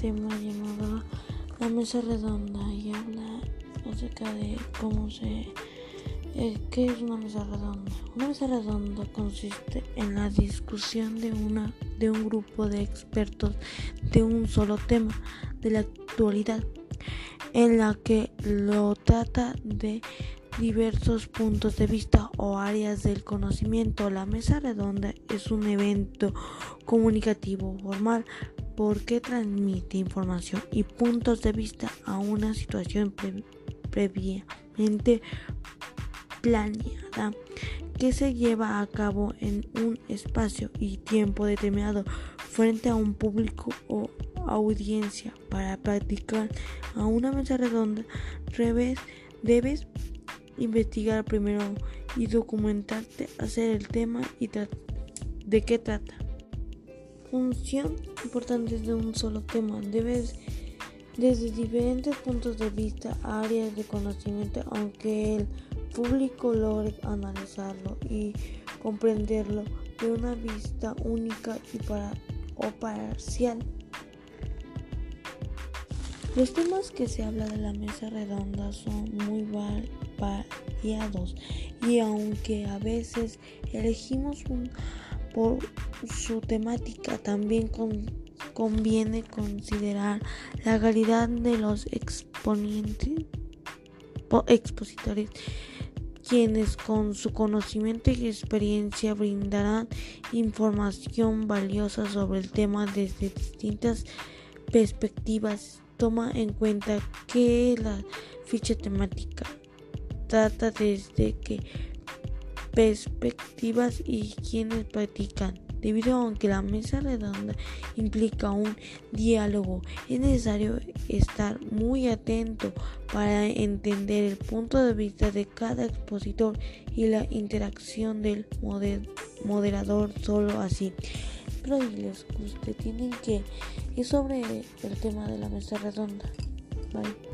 tema llamado La Mesa Redonda y habla acerca de cómo se... Eh, ¿Qué es una mesa redonda? Una mesa redonda consiste en la discusión de, una, de un grupo de expertos de un solo tema de la actualidad, en la que lo trata de diversos puntos de vista o áreas del conocimiento. La mesa redonda es un evento comunicativo formal porque transmite información y puntos de vista a una situación previamente planeada que se lleva a cabo en un espacio y tiempo determinado frente a un público o audiencia. Para practicar a una mesa redonda, debes investigar primero y documentarte, hacer el tema y de qué trata. Función importante de un solo tema. Debes desde diferentes puntos de vista, áreas de conocimiento, aunque el público logre analizarlo y comprenderlo de una vista única y para, o parcial. Los temas que se habla de la mesa redonda son muy variados y aunque a veces elegimos un por su temática, también conviene considerar la calidad de los exponentes, expositores quienes con su conocimiento y experiencia brindarán información valiosa sobre el tema desde distintas perspectivas. Toma en cuenta que la ficha temática trata desde que perspectivas y quienes practican. Debido a que la mesa redonda implica un diálogo, es necesario estar muy atento para entender el punto de vista de cada expositor y la interacción del moderador. Solo así pero les guste tienen que es sobre el tema de la mesa redonda. Bye.